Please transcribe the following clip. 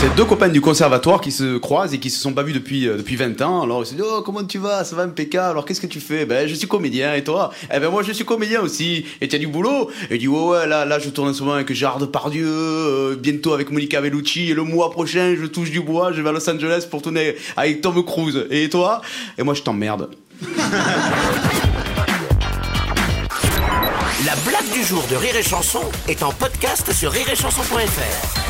C'est deux copains du conservatoire qui se croisent et qui se sont pas vus depuis euh, depuis 20 ans. Alors ils se disent "Oh, comment tu vas? Ça va impeccable. Alors qu'est-ce que tu fais? Ben je suis comédien et toi? Eh ben moi je suis comédien aussi. Et tu as du boulot? Et dit "Ouais ouais, là là je tourne en ce moment avec Gérard Depardieu, euh, bientôt avec Monica Bellucci et le mois prochain je touche du bois, je vais à Los Angeles pour tourner avec Tom Cruise. Et toi? Et moi je t'emmerde." La blague du jour de Rire et Chanson est en podcast sur rireetchanson.fr.